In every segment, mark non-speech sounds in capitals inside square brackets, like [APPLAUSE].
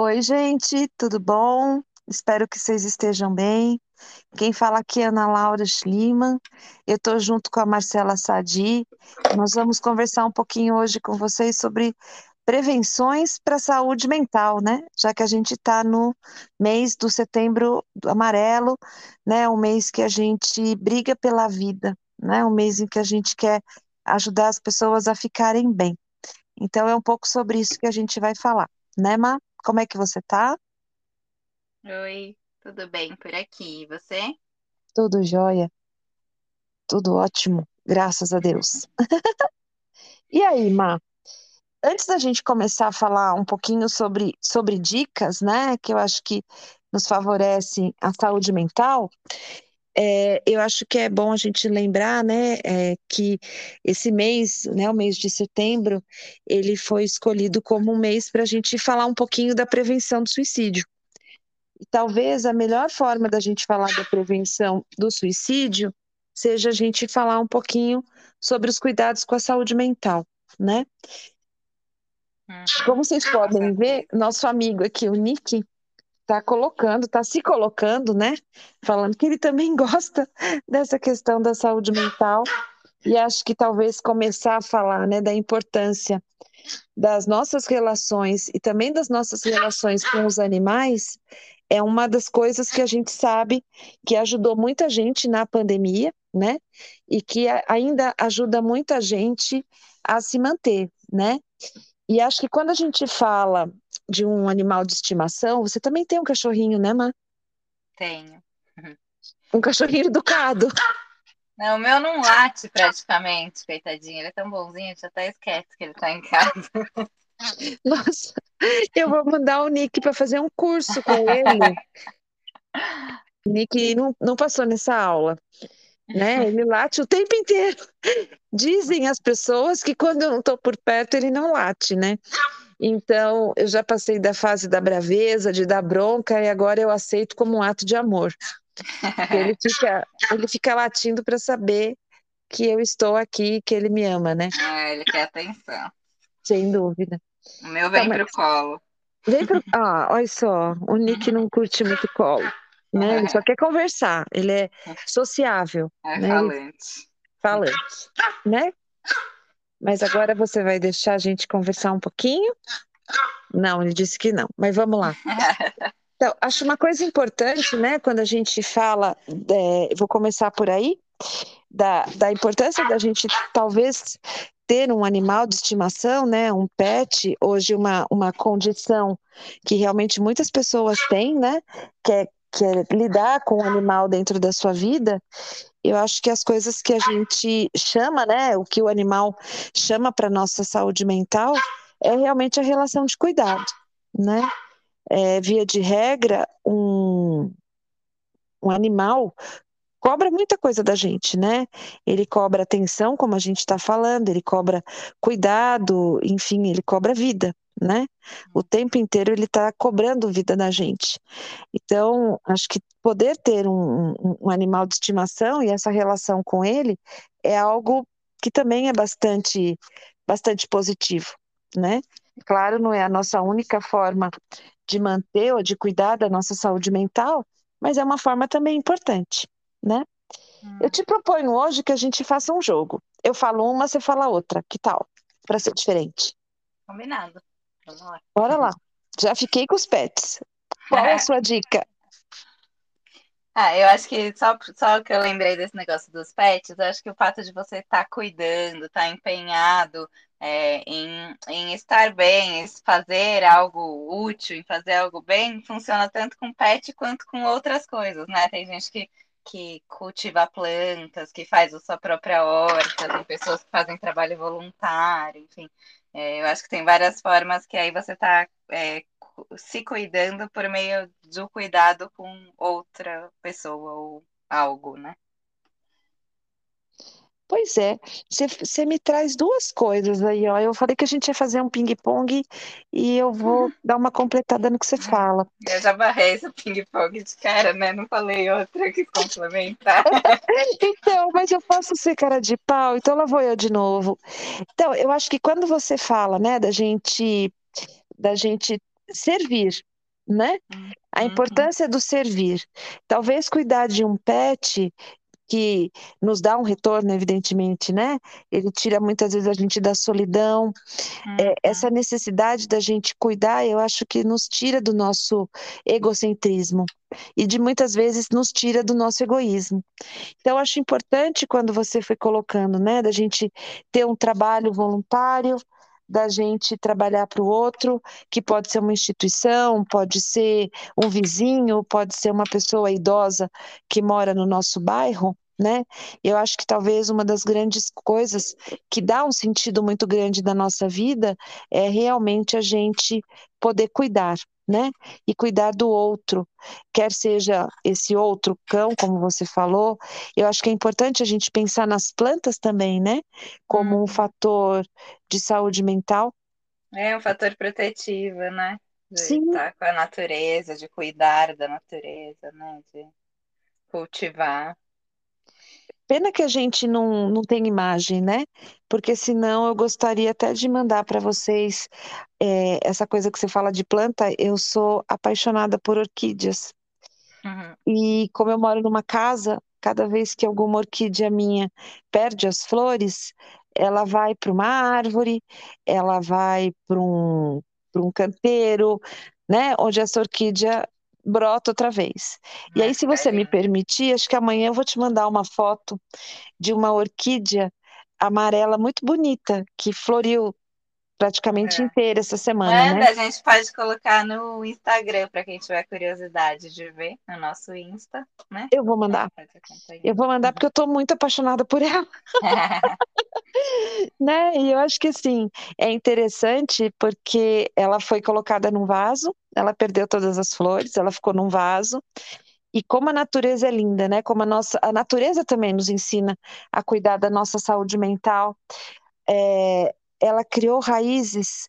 Oi, gente, tudo bom? Espero que vocês estejam bem. Quem fala aqui é Ana Laura Schliemann. Eu estou junto com a Marcela Sadi. Nós vamos conversar um pouquinho hoje com vocês sobre prevenções para a saúde mental, né? Já que a gente está no mês do setembro amarelo, né? Um mês que a gente briga pela vida, né? Um mês em que a gente quer ajudar as pessoas a ficarem bem. Então é um pouco sobre isso que a gente vai falar, né, Má? Como é que você tá? Oi, tudo bem por aqui? E você? Tudo jóia, tudo ótimo, graças a Deus. [LAUGHS] E aí, Má? Antes da gente começar a falar um pouquinho sobre, sobre dicas, né, que eu acho que nos favorecem a saúde mental, é, eu acho que é bom a gente lembrar, né, é, que esse mês, né, o mês de setembro, ele foi escolhido como um mês para a gente falar um pouquinho da prevenção do suicídio. E talvez a melhor forma da gente falar da prevenção do suicídio seja a gente falar um pouquinho sobre os cuidados com a saúde mental, né? Uhum. Como vocês podem ver, nosso amigo aqui, o Nick, está colocando, está se colocando, né? Falando que ele também [LAUGHS] gosta dessa questão da saúde mental e acho que talvez começar a falar, né, da importância das nossas relações e também das nossas relações com os animais é uma das coisas que a gente sabe que ajudou muita gente na pandemia, né? E que ainda ajuda muita gente a se manter, né? E acho que quando a gente fala de um animal de estimação, você também tem um cachorrinho, né, Má? Tenho. Um cachorrinho educado. [LAUGHS] Não, o meu não late praticamente, coitadinho. Ele é tão bonzinho, a gente até esquece que ele tá em casa. [LAUGHS] Nossa, eu vou mandar o Nick para fazer um curso com ele. [LAUGHS] Nick não, não passou nessa aula, né? Ele late o tempo inteiro. Dizem as pessoas que quando eu não estou por perto ele não late, né? Então, eu já passei da fase da braveza, de dar bronca, e agora eu aceito como um ato de amor. Ele [LAUGHS] fica, ele fica latindo para saber que eu estou aqui, que ele me ama, né? É, ele quer atenção. Sem dúvida. O meu vem então, pro colo. Vem pro... Ah, olha só, o Nick não curte muito colo. Né? É. Ele só quer conversar, ele é sociável. É né? falante. Falante, né? Mas agora você vai deixar a gente conversar um pouquinho? Não, ele disse que não, mas vamos lá. [LAUGHS] Então, acho uma coisa importante, né, quando a gente fala, é, vou começar por aí, da, da importância da gente talvez ter um animal de estimação, né, um pet, hoje uma, uma condição que realmente muitas pessoas têm, né, que é, que é lidar com o animal dentro da sua vida, eu acho que as coisas que a gente chama, né, o que o animal chama para nossa saúde mental é realmente a relação de cuidado, né? É, via de regra, um, um animal cobra muita coisa da gente, né? Ele cobra atenção, como a gente está falando, ele cobra cuidado, enfim, ele cobra vida, né? O tempo inteiro ele está cobrando vida da gente. Então, acho que poder ter um, um, animal de estimação e essa relação com ele é algo que também é bastante, bastante positivo, né? Claro, não é a nossa única forma de manter ou de cuidar da nossa saúde mental, mas é uma forma também importante, né? Hum. Eu te proponho hoje que a gente faça um jogo. Eu falo uma, você fala outra. Que tal? Para ser diferente. Combinado. Vamos lá. Bora lá. Já fiquei com os pets. Qual é a sua dica? [LAUGHS] Ah, eu acho que só, só que eu lembrei desse negócio dos pets, eu acho que o fato de você estar tá cuidando, estar tá empenhado é, em, em estar bem, em fazer algo útil, em fazer algo bem, funciona tanto com pet quanto com outras coisas, né? Tem gente que, que cultiva plantas, que faz a sua própria horta, tem pessoas que fazem trabalho voluntário, enfim. É, eu acho que tem várias formas que aí você está é, se cuidando por meio do cuidado com outra pessoa ou algo, né? Pois é, você me traz duas coisas aí, ó. Eu falei que a gente ia fazer um ping-pong e eu vou dar uma completada no que você fala. Eu já barrei esse ping-pong de cara, né? Não falei outra que complementar. [LAUGHS] então, mas eu posso ser cara de pau, então lá vou eu de novo. Então, eu acho que quando você fala, né, da gente, da gente servir, né? A uhum. importância do servir. Talvez cuidar de um pet que nos dá um retorno, evidentemente, né? Ele tira muitas vezes a gente da solidão. Uhum. É, essa necessidade da gente cuidar, eu acho que nos tira do nosso egocentrismo e de muitas vezes nos tira do nosso egoísmo. Então, eu acho importante quando você foi colocando, né, da gente ter um trabalho voluntário, da gente trabalhar para o outro, que pode ser uma instituição, pode ser um vizinho, pode ser uma pessoa idosa que mora no nosso bairro, né? Eu acho que talvez uma das grandes coisas que dá um sentido muito grande da nossa vida é realmente a gente poder cuidar, né? E cuidar do outro, quer seja esse outro cão, como você falou. Eu acho que é importante a gente pensar nas plantas também, né? Como um uhum. fator de saúde mental. É um fator protetivo, né? De Sim. estar com a natureza, de cuidar da natureza, né? De cultivar. Pena que a gente não, não tem imagem, né? Porque senão eu gostaria até de mandar para vocês é, essa coisa que você fala de planta. Eu sou apaixonada por orquídeas. Uhum. E como eu moro numa casa, cada vez que alguma orquídea minha perde as flores, ela vai para uma árvore, ela vai para um, um canteiro, né? Onde essa orquídea brota outra vez. E aí, se você me permitir, acho que amanhã eu vou te mandar uma foto de uma orquídea amarela muito bonita que floriu praticamente é. inteira essa semana. Manda, né? a gente pode colocar no Instagram para quem tiver curiosidade de ver no nosso Insta, né? Eu vou mandar. Eu vou mandar porque eu estou muito apaixonada por ela. [LAUGHS] né? E eu acho que assim é interessante porque ela foi colocada num vaso, ela perdeu todas as flores, ela ficou num vaso. E como a natureza é linda, né? Como a nossa, a natureza também nos ensina a cuidar da nossa saúde mental. É, ela criou raízes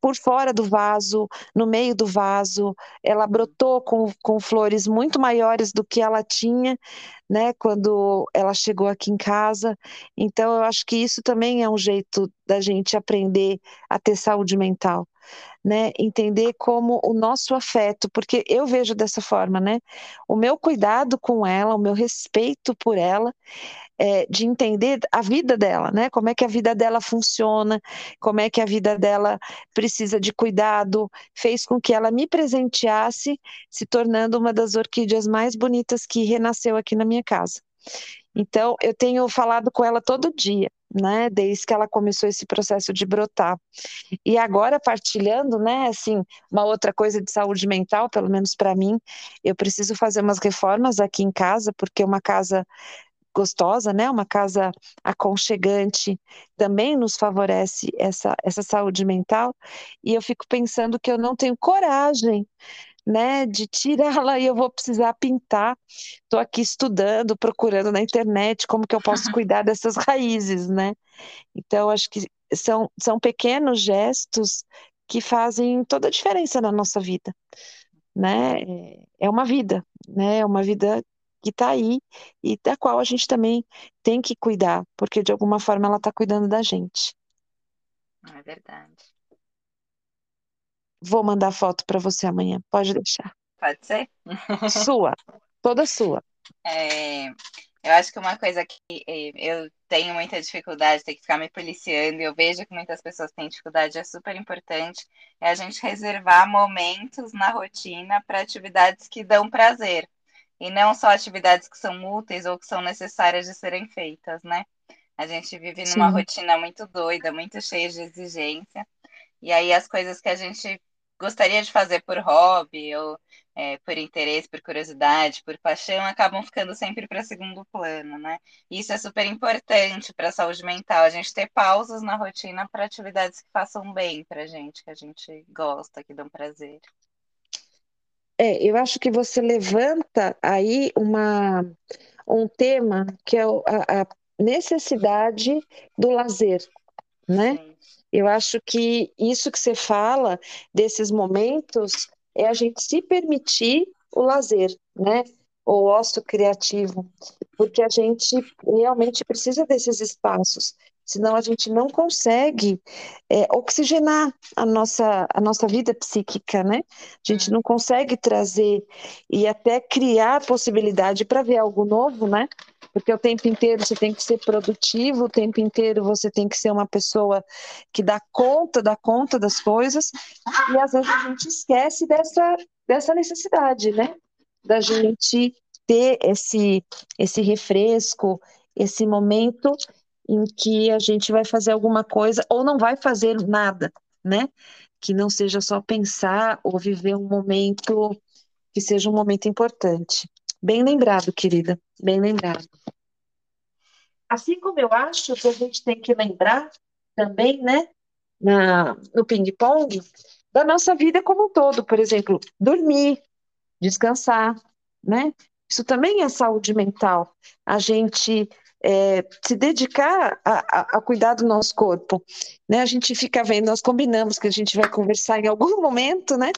por fora do vaso, no meio do vaso, ela brotou com, com flores muito maiores do que ela tinha, né, quando ela chegou aqui em casa. Então, eu acho que isso também é um jeito da gente aprender a ter saúde mental. Né, entender como o nosso afeto, porque eu vejo dessa forma, né? O meu cuidado com ela, o meu respeito por ela, é, de entender a vida dela, né? Como é que a vida dela funciona, como é que a vida dela precisa de cuidado, fez com que ela me presenteasse, se tornando uma das orquídeas mais bonitas que renasceu aqui na minha casa. Então, eu tenho falado com ela todo dia, né, desde que ela começou esse processo de brotar. E agora partilhando, né, assim, uma outra coisa de saúde mental, pelo menos para mim, eu preciso fazer umas reformas aqui em casa, porque uma casa gostosa, né? Uma casa aconchegante também nos favorece essa, essa saúde mental. E eu fico pensando que eu não tenho coragem né, de tirá-la e eu vou precisar pintar. Estou aqui estudando, procurando na internet como que eu posso [LAUGHS] cuidar dessas raízes, né? Então, acho que são, são pequenos gestos que fazem toda a diferença na nossa vida, né? É uma vida, né? É uma vida que está aí e da qual a gente também tem que cuidar, porque de alguma forma ela está cuidando da gente. É verdade. Vou mandar foto para você amanhã, pode deixar. Pode ser? Sua, toda sua. É, eu acho que uma coisa que é, eu tenho muita dificuldade, tem que ficar me policiando, e eu vejo que muitas pessoas têm dificuldade, é super importante, é a gente reservar momentos na rotina para atividades que dão prazer e não só atividades que são úteis ou que são necessárias de serem feitas, né? A gente vive numa Sim. rotina muito doida, muito cheia de exigência, e aí as coisas que a gente gostaria de fazer por hobby ou é, por interesse, por curiosidade, por paixão, acabam ficando sempre para segundo plano, né? Isso é super importante para a saúde mental, a gente ter pausas na rotina para atividades que façam bem para a gente, que a gente gosta, que dão prazer. É, eu acho que você levanta aí uma, um tema que é a, a necessidade do lazer, né? Sim. Eu acho que isso que você fala desses momentos é a gente se permitir o lazer, né? O ócio criativo, porque a gente realmente precisa desses espaços, senão a gente não consegue é, oxigenar a nossa, a nossa vida psíquica, né? A gente não consegue trazer e até criar possibilidade para ver algo novo, né? Porque o tempo inteiro você tem que ser produtivo, o tempo inteiro você tem que ser uma pessoa que dá conta, dá conta das coisas, e às vezes a gente esquece dessa, dessa necessidade, né? Da gente ter esse, esse refresco, esse momento em que a gente vai fazer alguma coisa ou não vai fazer nada, né? Que não seja só pensar ou viver um momento que seja um momento importante. Bem lembrado, querida, bem lembrado. Assim como eu acho que a gente tem que lembrar também, né, na, no ping-pong, da nossa vida como um todo, por exemplo, dormir, descansar, né? Isso também é saúde mental. A gente é, se dedicar a, a, a, cuidar do nosso corpo. Né? A gente fica vendo, nós combinamos que a gente vai conversar em algum [LAUGHS] momento, né?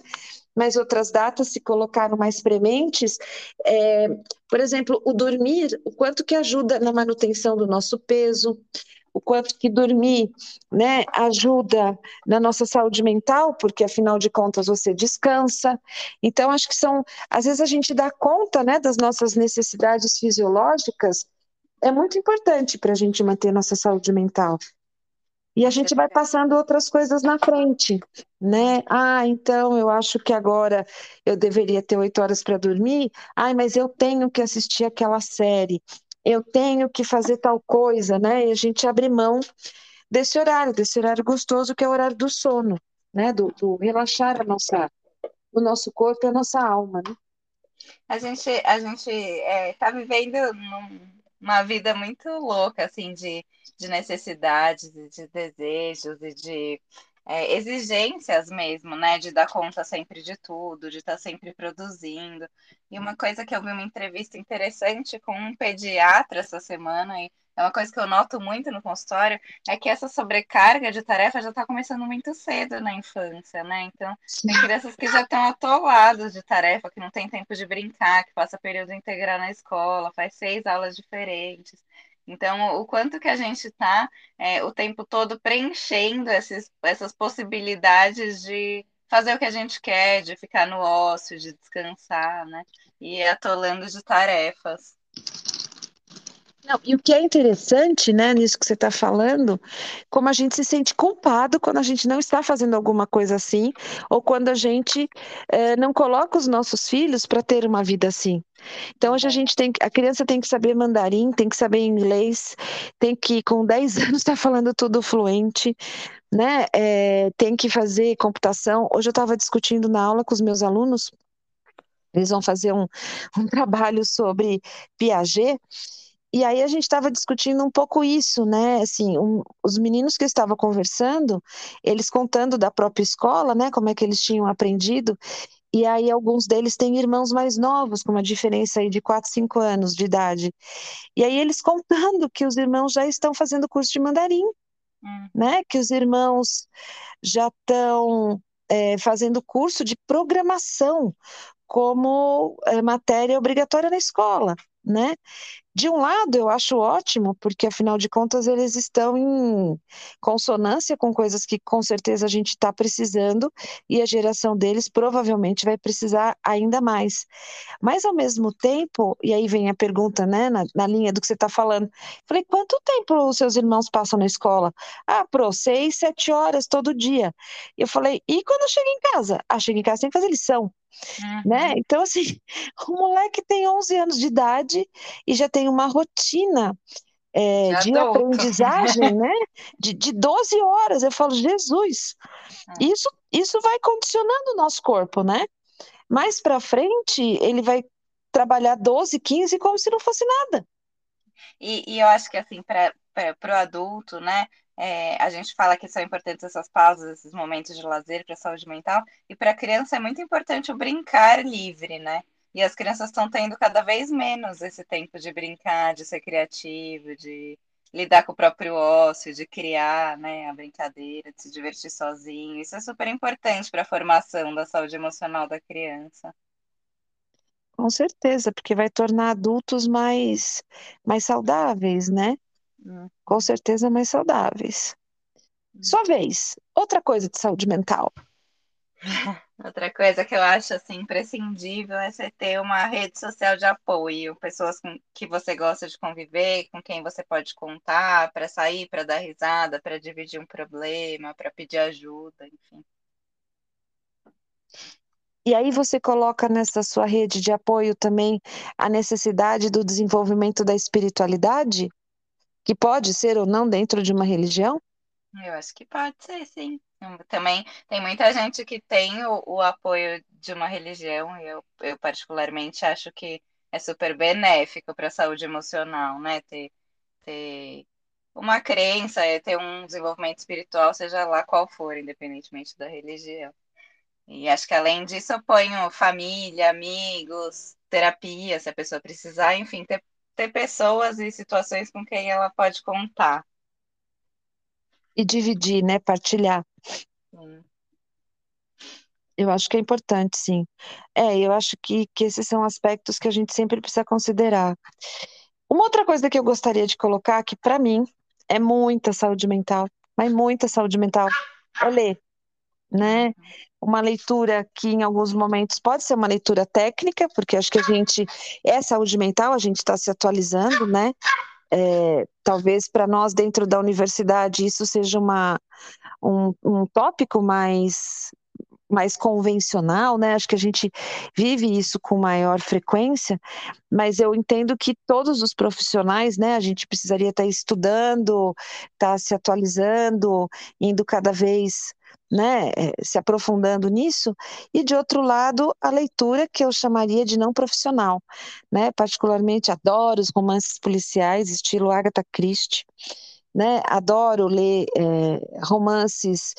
mas outras datas se colocaram mais prementes. É, por exemplo, o dormir, o quanto que ajuda na manutenção do nosso peso, o quanto que dormir né, ajuda na nossa saúde mental, porque afinal de contas você descansa. Então, acho que são, às vezes a gente dá conta né, das nossas necessidades fisiológicas, é muito importante para a gente manter nossa saúde mental. E a gente vai passando outras coisas na frente, né? Ah, então eu acho que agora eu deveria ter oito horas para dormir. Ai, mas eu tenho que assistir aquela série. Eu tenho que fazer tal coisa, né? E a gente abre mão desse horário, desse horário gostoso que é o horário do sono, né? Do, do relaxar a nossa, o nosso corpo e a nossa alma, né? A gente, a gente é, tá vivendo num, uma vida muito louca, assim, de, de necessidades, de desejos e de é, exigências mesmo, né? De dar conta sempre de tudo, de estar tá sempre produzindo. E uma coisa que eu vi uma entrevista interessante com um pediatra essa semana, e é uma coisa que eu noto muito no consultório, é que essa sobrecarga de tarefa já está começando muito cedo na infância, né? Então, tem crianças que já estão atoladas de tarefa, que não tem tempo de brincar, que passa período integral na escola, faz seis aulas diferentes. Então, o quanto que a gente está é, o tempo todo preenchendo esses, essas possibilidades de fazer o que a gente quer, de ficar no ócio, de descansar, né? E atolando de tarefas. Não, e o que é interessante, né, nisso que você está falando, como a gente se sente culpado quando a gente não está fazendo alguma coisa assim, ou quando a gente é, não coloca os nossos filhos para ter uma vida assim. Então hoje a gente tem, a criança tem que saber mandarim, tem que saber inglês, tem que com 10 [LAUGHS] anos estar tá falando tudo fluente, né? É, tem que fazer computação. Hoje eu estava discutindo na aula com os meus alunos, eles vão fazer um, [LAUGHS] um trabalho sobre Piaget. E aí a gente estava discutindo um pouco isso, né? Assim, um, os meninos que estavam conversando, eles contando da própria escola, né? Como é que eles tinham aprendido. E aí alguns deles têm irmãos mais novos, com uma diferença aí de 4, 5 anos de idade. E aí eles contando que os irmãos já estão fazendo curso de mandarim, hum. né? Que os irmãos já estão é, fazendo curso de programação como é, matéria obrigatória na escola, né? De um lado, eu acho ótimo, porque afinal de contas eles estão em consonância com coisas que com certeza a gente está precisando e a geração deles provavelmente vai precisar ainda mais. Mas ao mesmo tempo, e aí vem a pergunta, né, na, na linha do que você está falando, falei, quanto tempo os seus irmãos passam na escola? Ah, pro, seis, sete horas todo dia. Eu falei, e quando chega em casa? Ah, chega em casa tem que fazer lição. Uhum. Né? Então, assim, [LAUGHS] o moleque tem 11 anos de idade e já tem uma rotina é, de aprendizagem, [LAUGHS] né? De, de 12 horas. Eu falo, Jesus, é. isso, isso vai condicionando o nosso corpo, né? Mais para frente, ele vai trabalhar 12, 15 como se não fosse nada. E, e eu acho que, assim, para o adulto, né? É, a gente fala que são importantes essas pausas, esses momentos de lazer para a saúde mental, e para a criança é muito importante o brincar livre, né? E as crianças estão tendo cada vez menos esse tempo de brincar, de ser criativo, de, lidar com o próprio ócio, de criar né, a brincadeira, de se divertir sozinho. Isso é super importante para a formação da saúde emocional da criança. Com certeza, porque vai tornar adultos mais, mais saudáveis, né? Hum. Com certeza mais saudáveis. Hum. Sua vez, outra coisa de saúde mental. [LAUGHS] Outra coisa que eu acho assim imprescindível é você ter uma rede social de apoio, pessoas com que você gosta de conviver, com quem você pode contar para sair, para dar risada, para dividir um problema, para pedir ajuda, enfim. E aí você coloca nessa sua rede de apoio também a necessidade do desenvolvimento da espiritualidade, que pode ser ou não dentro de uma religião? Eu acho que pode ser, sim. Também tem muita gente que tem o, o apoio de uma religião, e eu, eu particularmente acho que é super benéfico para a saúde emocional, né? Ter, ter uma crença, ter um desenvolvimento espiritual, seja lá qual for, independentemente da religião. E acho que além disso eu ponho família, amigos, terapia, se a pessoa precisar, enfim, ter, ter pessoas e situações com quem ela pode contar. E dividir, né? Partilhar. Sim. Eu acho que é importante, sim. É, eu acho que, que esses são aspectos que a gente sempre precisa considerar. Uma outra coisa que eu gostaria de colocar, que para mim é muita saúde mental, mas muita saúde mental, é ler né? Uma leitura que em alguns momentos pode ser uma leitura técnica, porque acho que a gente é saúde mental, a gente está se atualizando, né? É, talvez para nós dentro da universidade isso seja uma, um, um tópico mais mais convencional, né? Acho que a gente vive isso com maior frequência, mas eu entendo que todos os profissionais, né? A gente precisaria estar tá estudando, estar tá se atualizando, indo cada vez né, eh, se aprofundando nisso, e de outro lado, a leitura que eu chamaria de não profissional, né, particularmente adoro os romances policiais, estilo Agatha Christie, né, adoro ler é, romances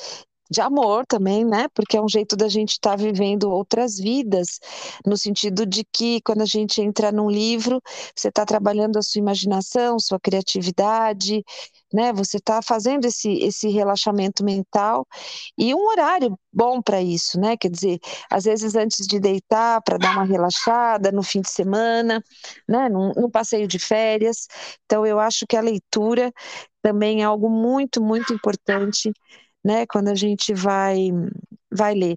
de amor também, né? Porque é um jeito da gente estar tá vivendo outras vidas, no sentido de que quando a gente entra num livro, você está trabalhando a sua imaginação, sua criatividade, né? Você está fazendo esse, esse relaxamento mental e um horário bom para isso, né? Quer dizer, às vezes antes de deitar, para dar uma relaxada no fim de semana, né? Num, num passeio de férias. Então, eu acho que a leitura também é algo muito, muito importante né? Quando a gente vai, vai ler,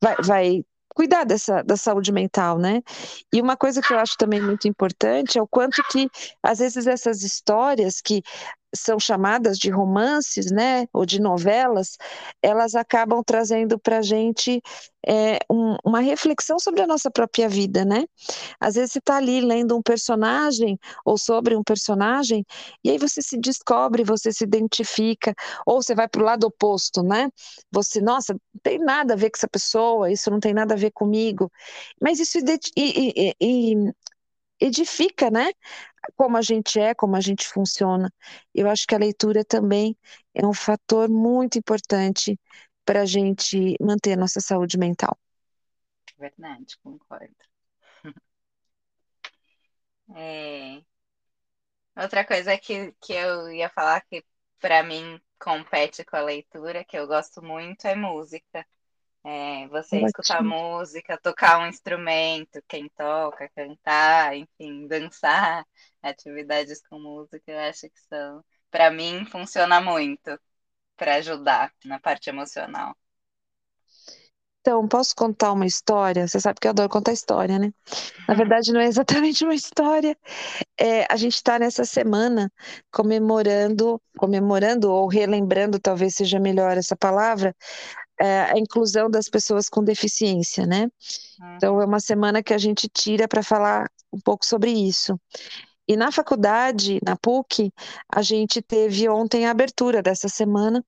vai, vai cuidar dessa da saúde mental, né? E uma coisa que eu acho também muito importante é o quanto que às vezes essas histórias que são chamadas de romances, né, ou de novelas, elas acabam trazendo para a gente é, um, uma reflexão sobre a nossa própria vida, né? Às vezes você está ali lendo um personagem ou sobre um personagem e aí você se descobre, você se identifica, ou você vai para o lado oposto, né? Você, nossa, não tem nada a ver com essa pessoa, isso não tem nada a ver comigo, mas isso e, e, e, edifica, né? Como a gente é, como a gente funciona. Eu acho que a leitura também é um fator muito importante para a gente manter a nossa saúde mental. Verdade, concordo. [LAUGHS] É... Outra coisa que, que eu ia falar que para mim compete com a leitura, que eu gosto muito, é música. É, você escutar música, tocar um instrumento, quem toca, cantar, enfim, dançar, [LAUGHS] atividades com música, eu acho que são, para mim, funciona muito para ajudar na parte emocional. Então, posso contar uma história? Você sabe que eu adoro contar história, né? Na verdade, não é exatamente uma história. É, a gente está nessa semana comemorando, comemorando ou relembrando, talvez seja melhor essa palavra, é, a inclusão das pessoas com deficiência, né? Então é uma semana que a gente tira para falar um pouco sobre isso. E na faculdade, na PUC, a gente teve ontem a abertura dessa semana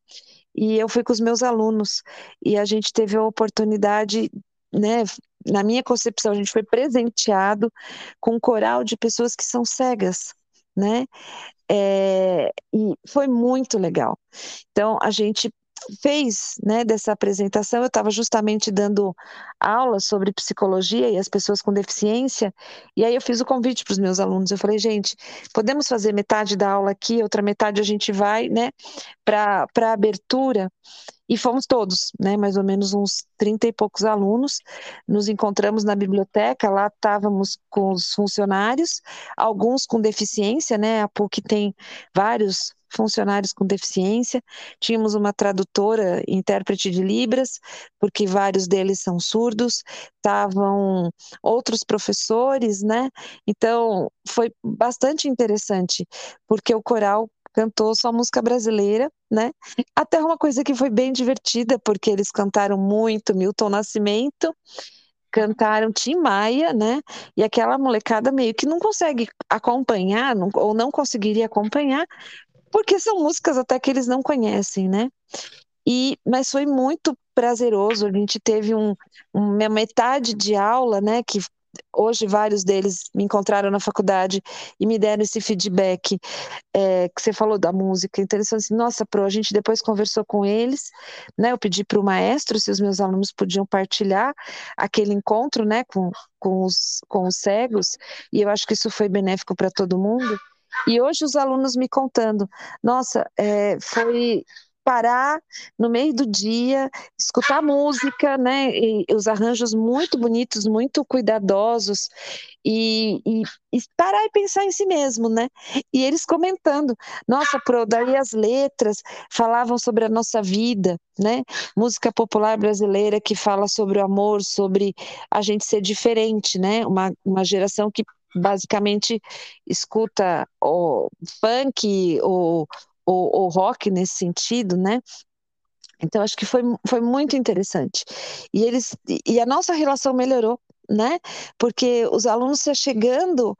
e eu fui com os meus alunos e a gente teve a oportunidade, né? Na minha concepção, a gente foi presenteado com um coral de pessoas que são cegas, né? É, e foi muito legal. Então, a gente fez né, dessa apresentação, eu estava justamente dando aula sobre psicologia e as pessoas com deficiência, e aí eu fiz o convite para os meus alunos. Eu falei, gente, podemos fazer metade da aula aqui, outra metade a gente vai né, para a abertura. E fomos todos, né, mais ou menos uns 30 e poucos alunos. Nos encontramos na biblioteca, lá estávamos com os funcionários, alguns com deficiência, né? A PUC tem vários funcionários com deficiência, tínhamos uma tradutora, intérprete de Libras, porque vários deles são surdos, estavam outros professores, né? Então foi bastante interessante, porque o coral cantou só música brasileira, né? Até uma coisa que foi bem divertida, porque eles cantaram muito Milton Nascimento, cantaram Tim Maia, né? E aquela molecada meio que não consegue acompanhar, não, ou não conseguiria acompanhar, porque são músicas até que eles não conhecem, né? E, mas foi muito prazeroso. A gente teve um, uma metade de aula, né? Que hoje vários deles me encontraram na faculdade e me deram esse feedback é, que você falou da música. Então eles falaram assim, nossa, Pro, a gente depois conversou com eles, né? Eu pedi para o maestro se os meus alunos podiam partilhar aquele encontro, né? Com, com, os, com os cegos, e eu acho que isso foi benéfico para todo mundo. E hoje os alunos me contando, nossa, é, foi parar no meio do dia, escutar música, né? E os arranjos muito bonitos, muito cuidadosos, e, e, e, parar e pensar em si mesmo, né? E eles comentando, nossa, Pro, daí as letras falavam sobre a nossa vida, né? Música popular brasileira que fala sobre o amor, sobre a gente ser diferente, né? Uma, uma geração que basicamente escuta o funk ou o, o rock nesse sentido, né? Então acho que foi, foi muito interessante. E eles e a nossa relação melhorou, né? Porque os alunos se chegando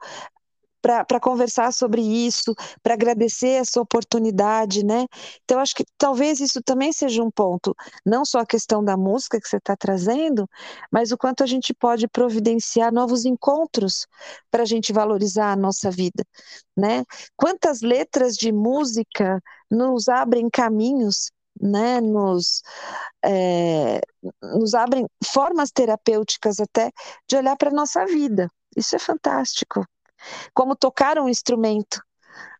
para conversar sobre isso, para agradecer essa oportunidade, né? Então, acho que talvez isso também seja um ponto, não só a questão da música que você está trazendo, mas o quanto a gente pode providenciar novos encontros para a gente valorizar a nossa vida, né? Quantas letras de música nos abrem caminhos né, nos, é, nos abrem formas terapêuticas até de olhar para a nossa vida. Isso é fantástico como tocar um instrumento.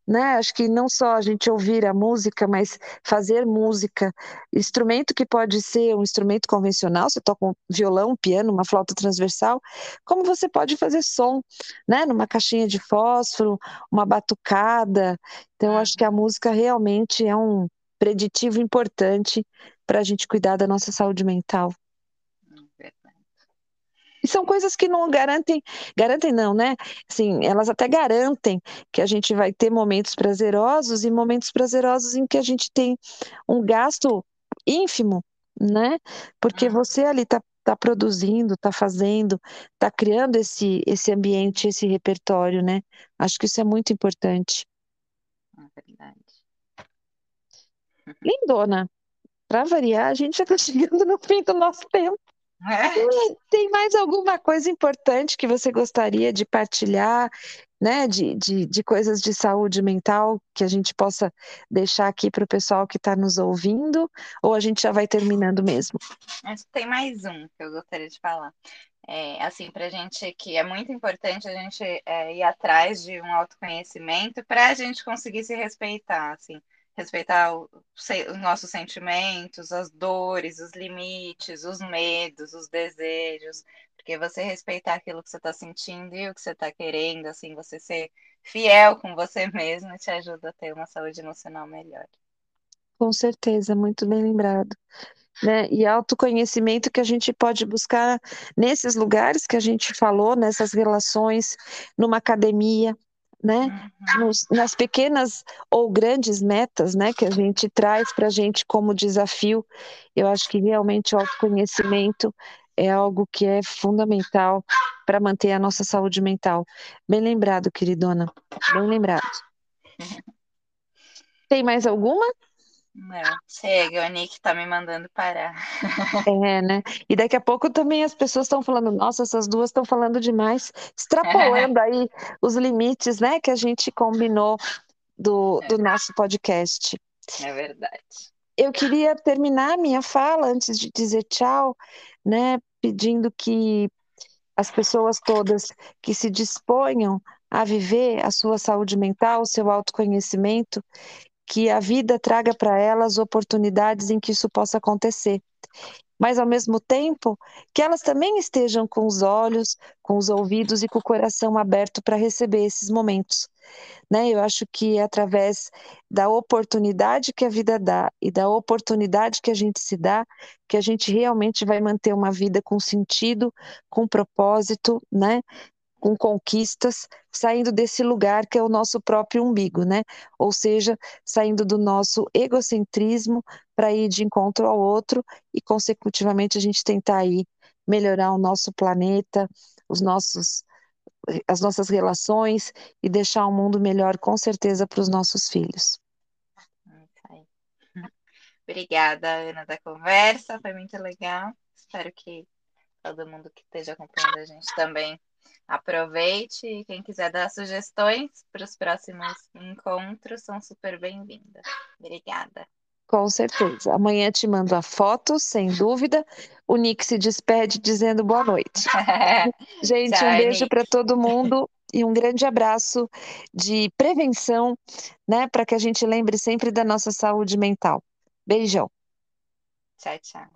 Né? Acho que não só a gente ouvir a música, mas fazer música. Instrumento que pode ser um instrumento convencional, você toca um violão, um piano, uma flauta transversal, como você pode fazer som, né? Numa caixinha de fósforo, uma batucada. Então, acho que a música realmente é um preditivo importante para a gente cuidar da nossa saúde mental. E são coisas que não garantem, garantem não, né? Sim, elas até garantem que a gente vai ter momentos prazerosos e momentos prazerosos em que a gente tem um gasto ínfimo, né? Porque você ali está tá produzindo, está fazendo, está criando esse, esse ambiente, esse repertório, né? Acho que isso é muito importante. É verdade. Lindona, para variar, a gente já está [LAUGHS] chegando no fim do nosso tempo. É. Tem mais alguma coisa importante que você gostaria de partilhar, né, de, de, de coisas de saúde mental que a gente possa deixar aqui para o pessoal que está nos ouvindo? Ou a gente já vai terminando mesmo? Tem mais um que eu gostaria de falar. É, assim, para a gente que é muito importante a gente é, ir atrás de um autoconhecimento para a gente conseguir se respeitar, assim respeitar o, os nossos sentimentos, as dores, os limites, os medos, os desejos, porque você respeitar aquilo que você está sentindo e o que você está querendo, assim, você ser fiel com você [LAUGHS] mesmo te ajuda a ter uma saúde emocional melhor. Com certeza, muito bem lembrado. Né? E autoconhecimento que a gente pode buscar nesses lugares que a gente falou, nessas relações, numa academia, né? Uhum. Nos, nas pequenas ou grandes metas, né, que a gente traz para a gente como desafio, eu acho que realmente o autoconhecimento é algo que é fundamental para manter a nossa saúde mental. Bem lembrado, queridona, bem lembrado. Tem mais alguma? Não, chega, o Nick tá me mandando parar. É, né? E daqui a pouco também as pessoas estão falando, nossa, essas duas estão falando demais, extrapolando aí os limites, né, que a gente combinou do, do nosso podcast. É verdade. eu queria terminar minha fala antes de dizer tchau, né, pedindo que as pessoas todas que se disponham a viver a sua saúde mental, o seu autoconhecimento, que a vida traga para elas oportunidades em que isso possa acontecer. Mas, ao mesmo tempo, que elas também estejam com os olhos, com os ouvidos e com o coração aberto para receber esses momentos. Né? Eu acho que é através da oportunidade que a vida dá e da oportunidade que a gente se dá, que a gente realmente vai manter uma vida com sentido, com propósito, né? Com conquistas, saindo desse lugar que é o nosso próprio umbigo, né? Ou seja, saindo do nosso egocentrismo para ir de encontro ao outro e, consecutivamente, a gente tentar aí melhorar o nosso planeta, os nossos as nossas relações e deixar o um mundo melhor, com certeza, para os nossos filhos. Obrigada, Ana, da conversa, foi muito legal. Espero que todo mundo que esteja acompanhando a gente também aproveite. E quem quiser dar sugestões para os próximos encontros, são super bem-vindas. Obrigada. Com certeza. Amanhã te mando a foto, sem dúvida. O Nick se despede dizendo boa noite. [LAUGHS] Gente, Tchau, um beijo para todo mundo e um grande abraço de prevenção, né, para que a gente lembre sempre da nossa saúde mental. Beijão. Tchau, tchau.